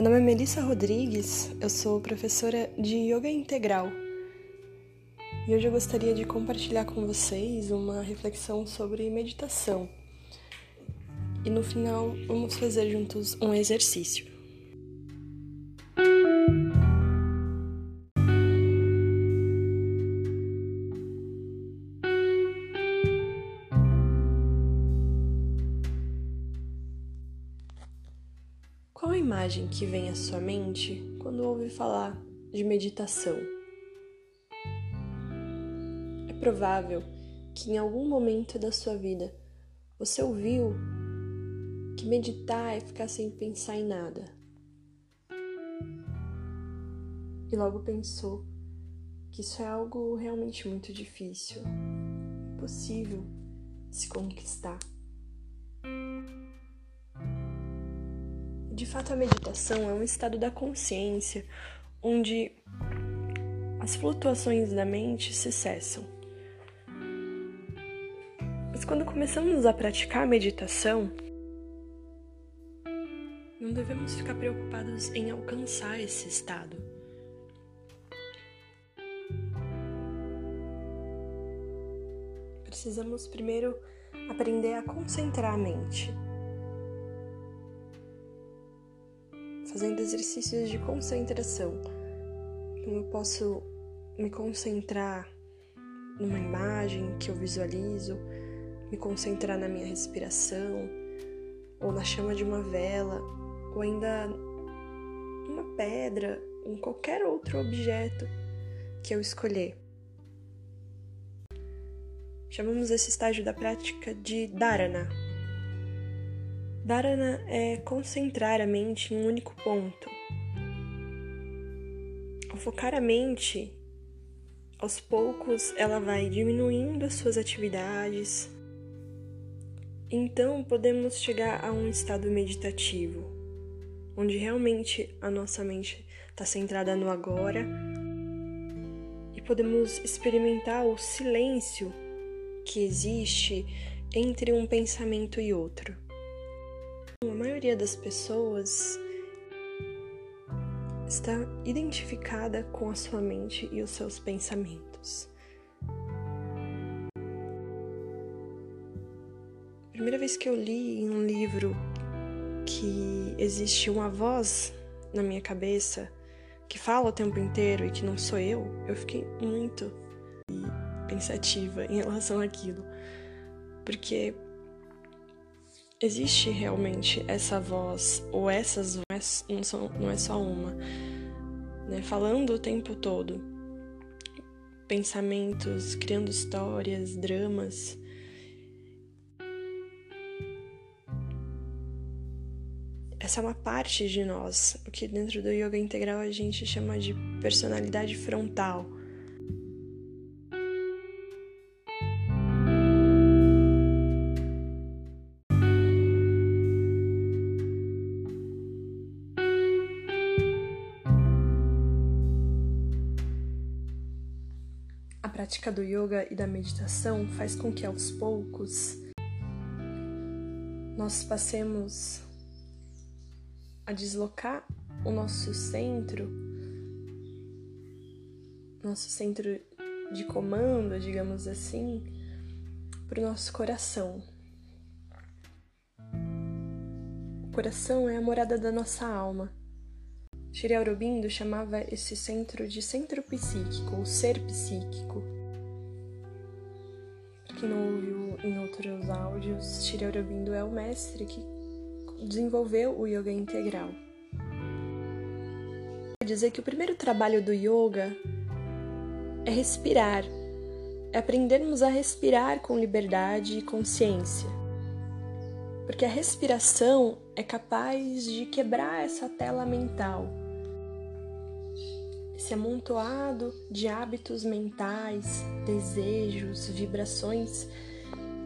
Meu nome é Melissa Rodrigues, eu sou professora de Yoga Integral e hoje eu gostaria de compartilhar com vocês uma reflexão sobre meditação. E no final vamos fazer juntos um exercício. Imagem que vem à sua mente quando ouve falar de meditação? É provável que em algum momento da sua vida você ouviu que meditar é ficar sem pensar em nada. E logo pensou que isso é algo realmente muito difícil, impossível de se conquistar. De fato, a meditação é um estado da consciência onde as flutuações da mente se cessam. Mas quando começamos a praticar a meditação, não devemos ficar preocupados em alcançar esse estado. Precisamos primeiro aprender a concentrar a mente. Fazendo exercícios de concentração. Então eu posso me concentrar numa imagem que eu visualizo, me concentrar na minha respiração, ou na chama de uma vela, ou ainda numa pedra, em qualquer outro objeto que eu escolher. Chamamos esse estágio da prática de dharana, Dharana é concentrar a mente em um único ponto. Ao focar a mente, aos poucos ela vai diminuindo as suas atividades. Então podemos chegar a um estado meditativo, onde realmente a nossa mente está centrada no agora e podemos experimentar o silêncio que existe entre um pensamento e outro. A maioria das pessoas está identificada com a sua mente e os seus pensamentos. Primeira vez que eu li em um livro que existe uma voz na minha cabeça que fala o tempo inteiro e que não sou eu, eu fiquei muito pensativa em relação àquilo. Porque existe realmente essa voz, ou essas vozes, não, são, não é só uma, né? falando o tempo todo, pensamentos, criando histórias, dramas. Essa é uma parte de nós, o que dentro do yoga integral a gente chama de personalidade frontal prática do yoga e da meditação faz com que aos poucos nós passemos a deslocar o nosso centro, nosso centro de comando, digamos assim, para o nosso coração. O coração é a morada da nossa alma. Shri Aurobindo chamava esse centro de centro psíquico, ou ser psíquico. Quem não ouviu em outros áudios, Shri Aurobindo é o mestre que desenvolveu o yoga integral. Quer dizer que o primeiro trabalho do yoga é respirar, é aprendermos a respirar com liberdade e consciência. Porque a respiração é capaz de quebrar essa tela mental esse amontoado de hábitos mentais, desejos, vibrações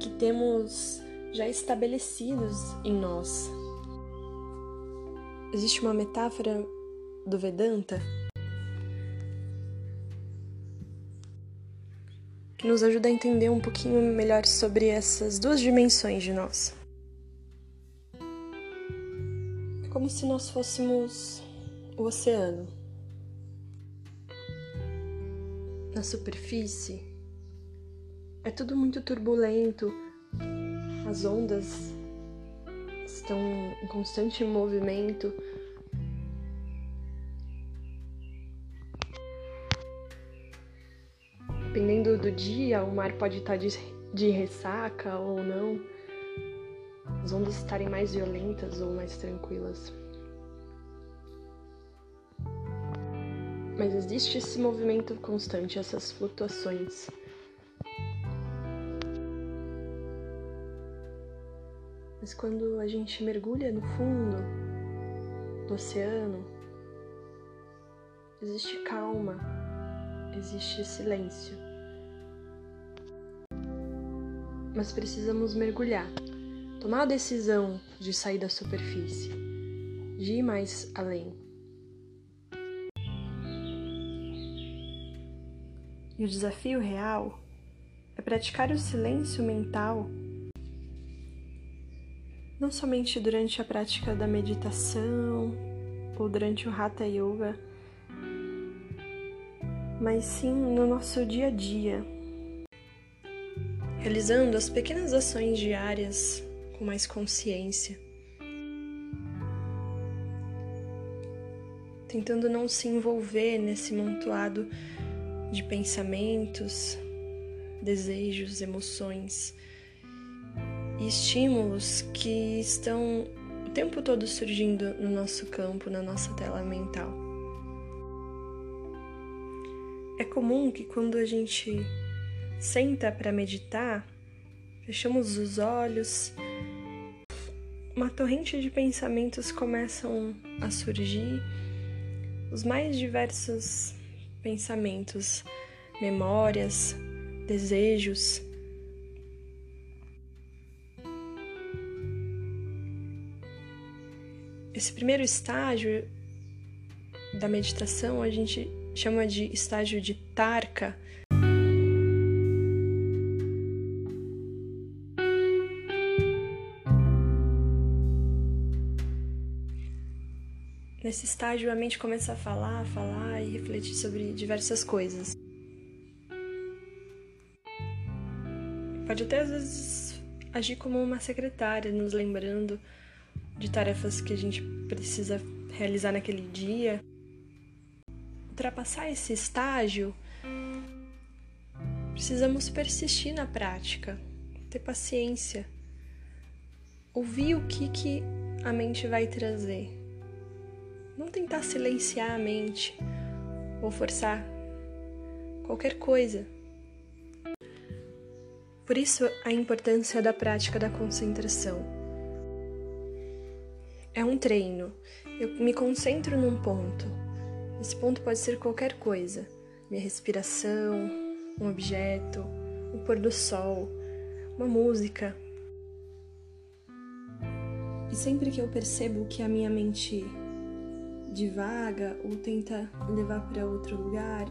que temos já estabelecidos em nós. Existe uma metáfora do Vedanta que nos ajuda a entender um pouquinho melhor sobre essas duas dimensões de nós. É como se nós fôssemos o oceano. Na superfície é tudo muito turbulento, as ondas estão em constante movimento. Dependendo do dia, o mar pode estar de, de ressaca ou não, as ondas estarem mais violentas ou mais tranquilas. Mas existe esse movimento constante, essas flutuações. Mas quando a gente mergulha no fundo do oceano, existe calma, existe silêncio. Mas precisamos mergulhar, tomar a decisão de sair da superfície, de ir mais além. E o desafio real é praticar o silêncio mental não somente durante a prática da meditação ou durante o Hatha Yoga, mas sim no nosso dia a dia, realizando as pequenas ações diárias com mais consciência, tentando não se envolver nesse montoado de pensamentos, desejos, emoções e estímulos que estão o tempo todo surgindo no nosso campo, na nossa tela mental. É comum que quando a gente senta para meditar, fechamos os olhos, uma torrente de pensamentos começam a surgir, os mais diversos pensamentos, memórias, desejos, Esse primeiro estágio da meditação a gente chama de estágio de tarka. Nesse estágio a mente começa a falar, a falar e refletir sobre diversas coisas. Pode até às vezes agir como uma secretária, nos lembrando de tarefas que a gente precisa realizar naquele dia. Ultrapassar esse estágio, precisamos persistir na prática, ter paciência, ouvir o que, que a mente vai trazer. Não tentar silenciar a mente ou forçar qualquer coisa. Por isso, a importância da prática da concentração é um treino. Eu me concentro num ponto. Esse ponto pode ser qualquer coisa: minha respiração, um objeto, o pôr do sol, uma música. E sempre que eu percebo que a minha mente divaga ou tenta levar para outro lugar,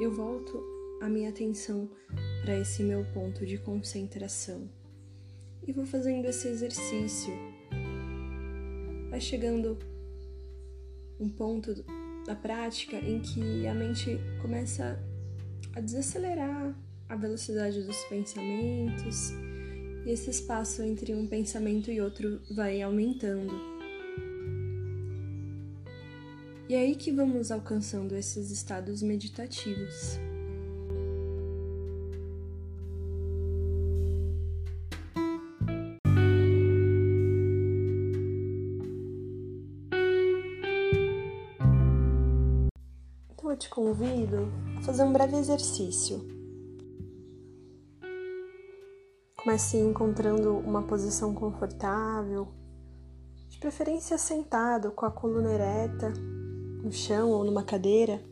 eu volto a minha atenção para esse meu ponto de concentração e vou fazendo esse exercício vai chegando um ponto da prática em que a mente começa a desacelerar a velocidade dos pensamentos e esse espaço entre um pensamento e outro vai aumentando. E é aí que vamos alcançando esses estados meditativos. te convido a fazer um breve exercício. Comece encontrando uma posição confortável, de preferência sentado, com a coluna ereta, no chão ou numa cadeira.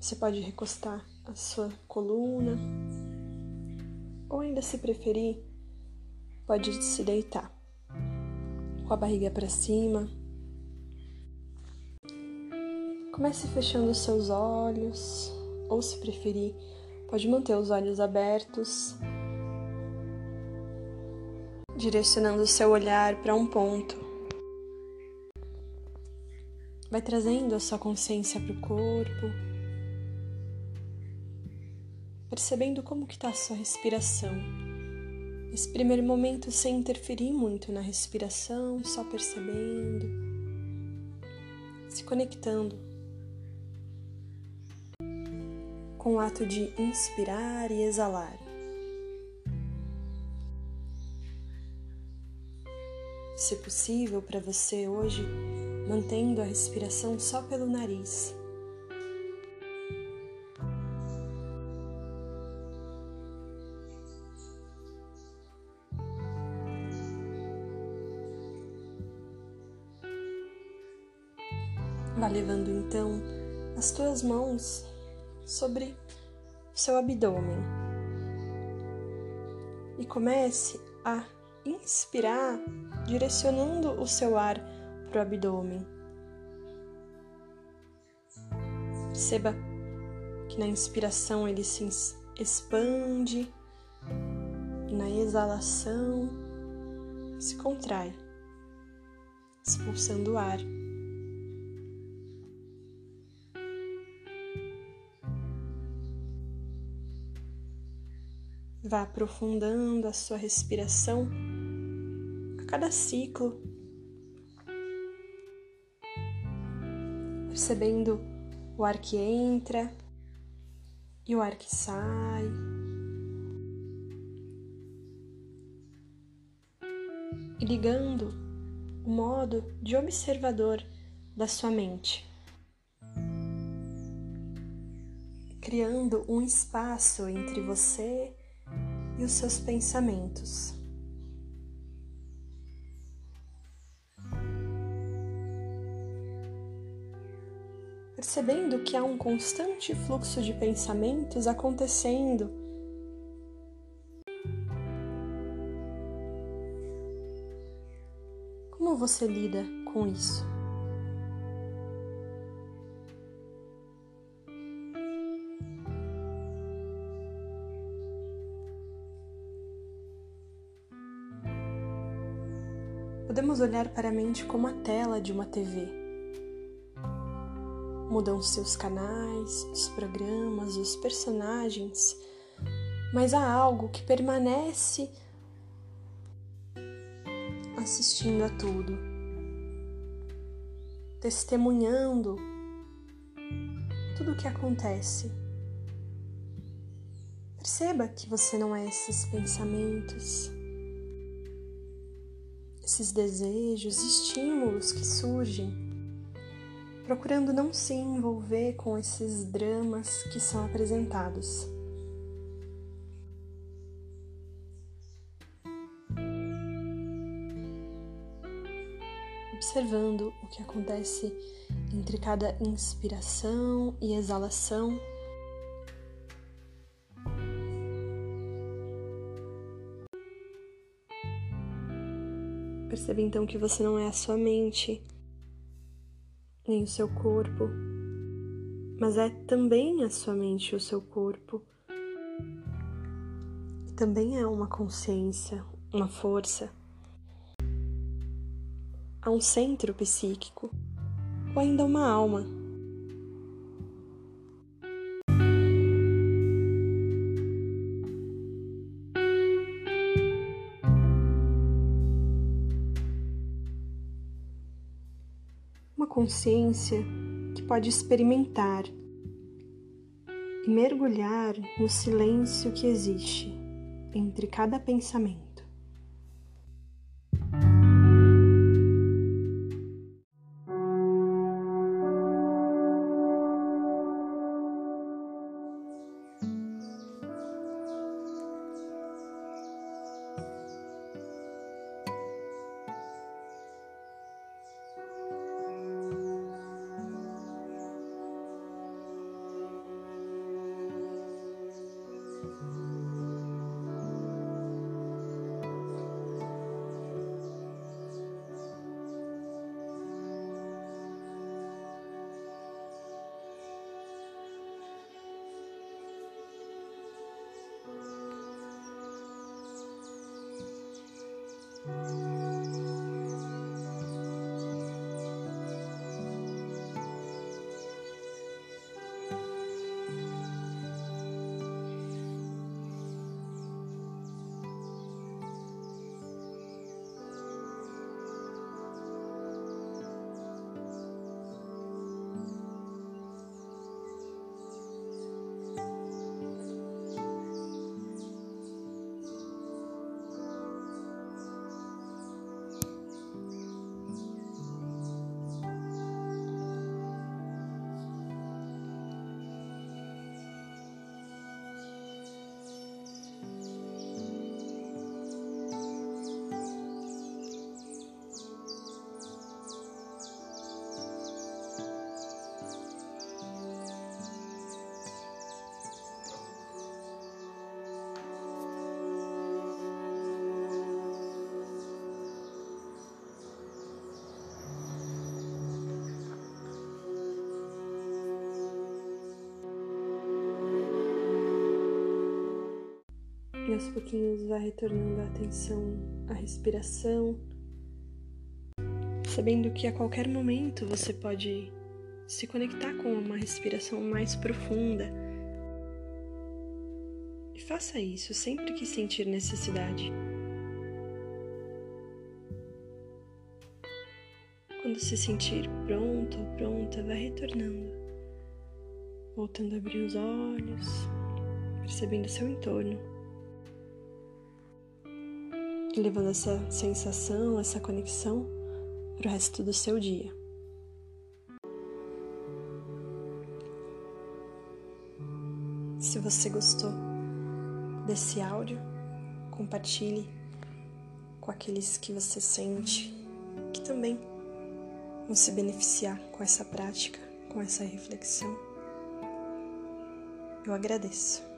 Você pode recostar a sua coluna, ou ainda se preferir, pode se deitar com a barriga para cima. Comece fechando os seus olhos, ou se preferir, pode manter os olhos abertos, direcionando o seu olhar para um ponto. Vai trazendo a sua consciência para o corpo, percebendo como que está a sua respiração. Nesse primeiro momento, sem interferir muito na respiração, só percebendo, se conectando com o ato de inspirar e exalar. Se possível para você hoje, mantendo a respiração só pelo nariz. Vá levando então as tuas mãos sobre seu abdômen e comece a inspirar direcionando o seu ar para o abdômen. Perceba que na inspiração ele se expande e na exalação se contrai, expulsando o ar. Vá aprofundando a sua respiração cada ciclo, percebendo o ar que entra e o ar que sai. E ligando o modo de observador da sua mente. Criando um espaço entre você e os seus pensamentos. Percebendo que há um constante fluxo de pensamentos acontecendo. Como você lida com isso? Podemos olhar para a mente como a tela de uma TV. Mudam seus canais, os programas, os personagens, mas há algo que permanece assistindo a tudo, testemunhando tudo o que acontece. Perceba que você não é esses pensamentos esses desejos, estímulos que surgem, procurando não se envolver com esses dramas que são apresentados. Observando o que acontece entre cada inspiração e exalação. Perceba então que você não é a sua mente, nem o seu corpo, mas é também a sua mente o seu corpo. Também é uma consciência, uma força. Há um centro psíquico, ou ainda uma alma consciência que pode experimentar e mergulhar no silêncio que existe entre cada pensamento. Aos pouquinhos vai retornando a atenção à respiração, sabendo que a qualquer momento você pode se conectar com uma respiração mais profunda. E faça isso sempre que sentir necessidade. Quando se sentir pronto ou pronta, vai retornando, voltando a abrir os olhos, percebendo seu entorno, e levando essa sensação, essa conexão para o resto do seu dia. Se você gostou desse áudio, compartilhe com aqueles que você sente que também vão se beneficiar com essa prática, com essa reflexão. Eu agradeço.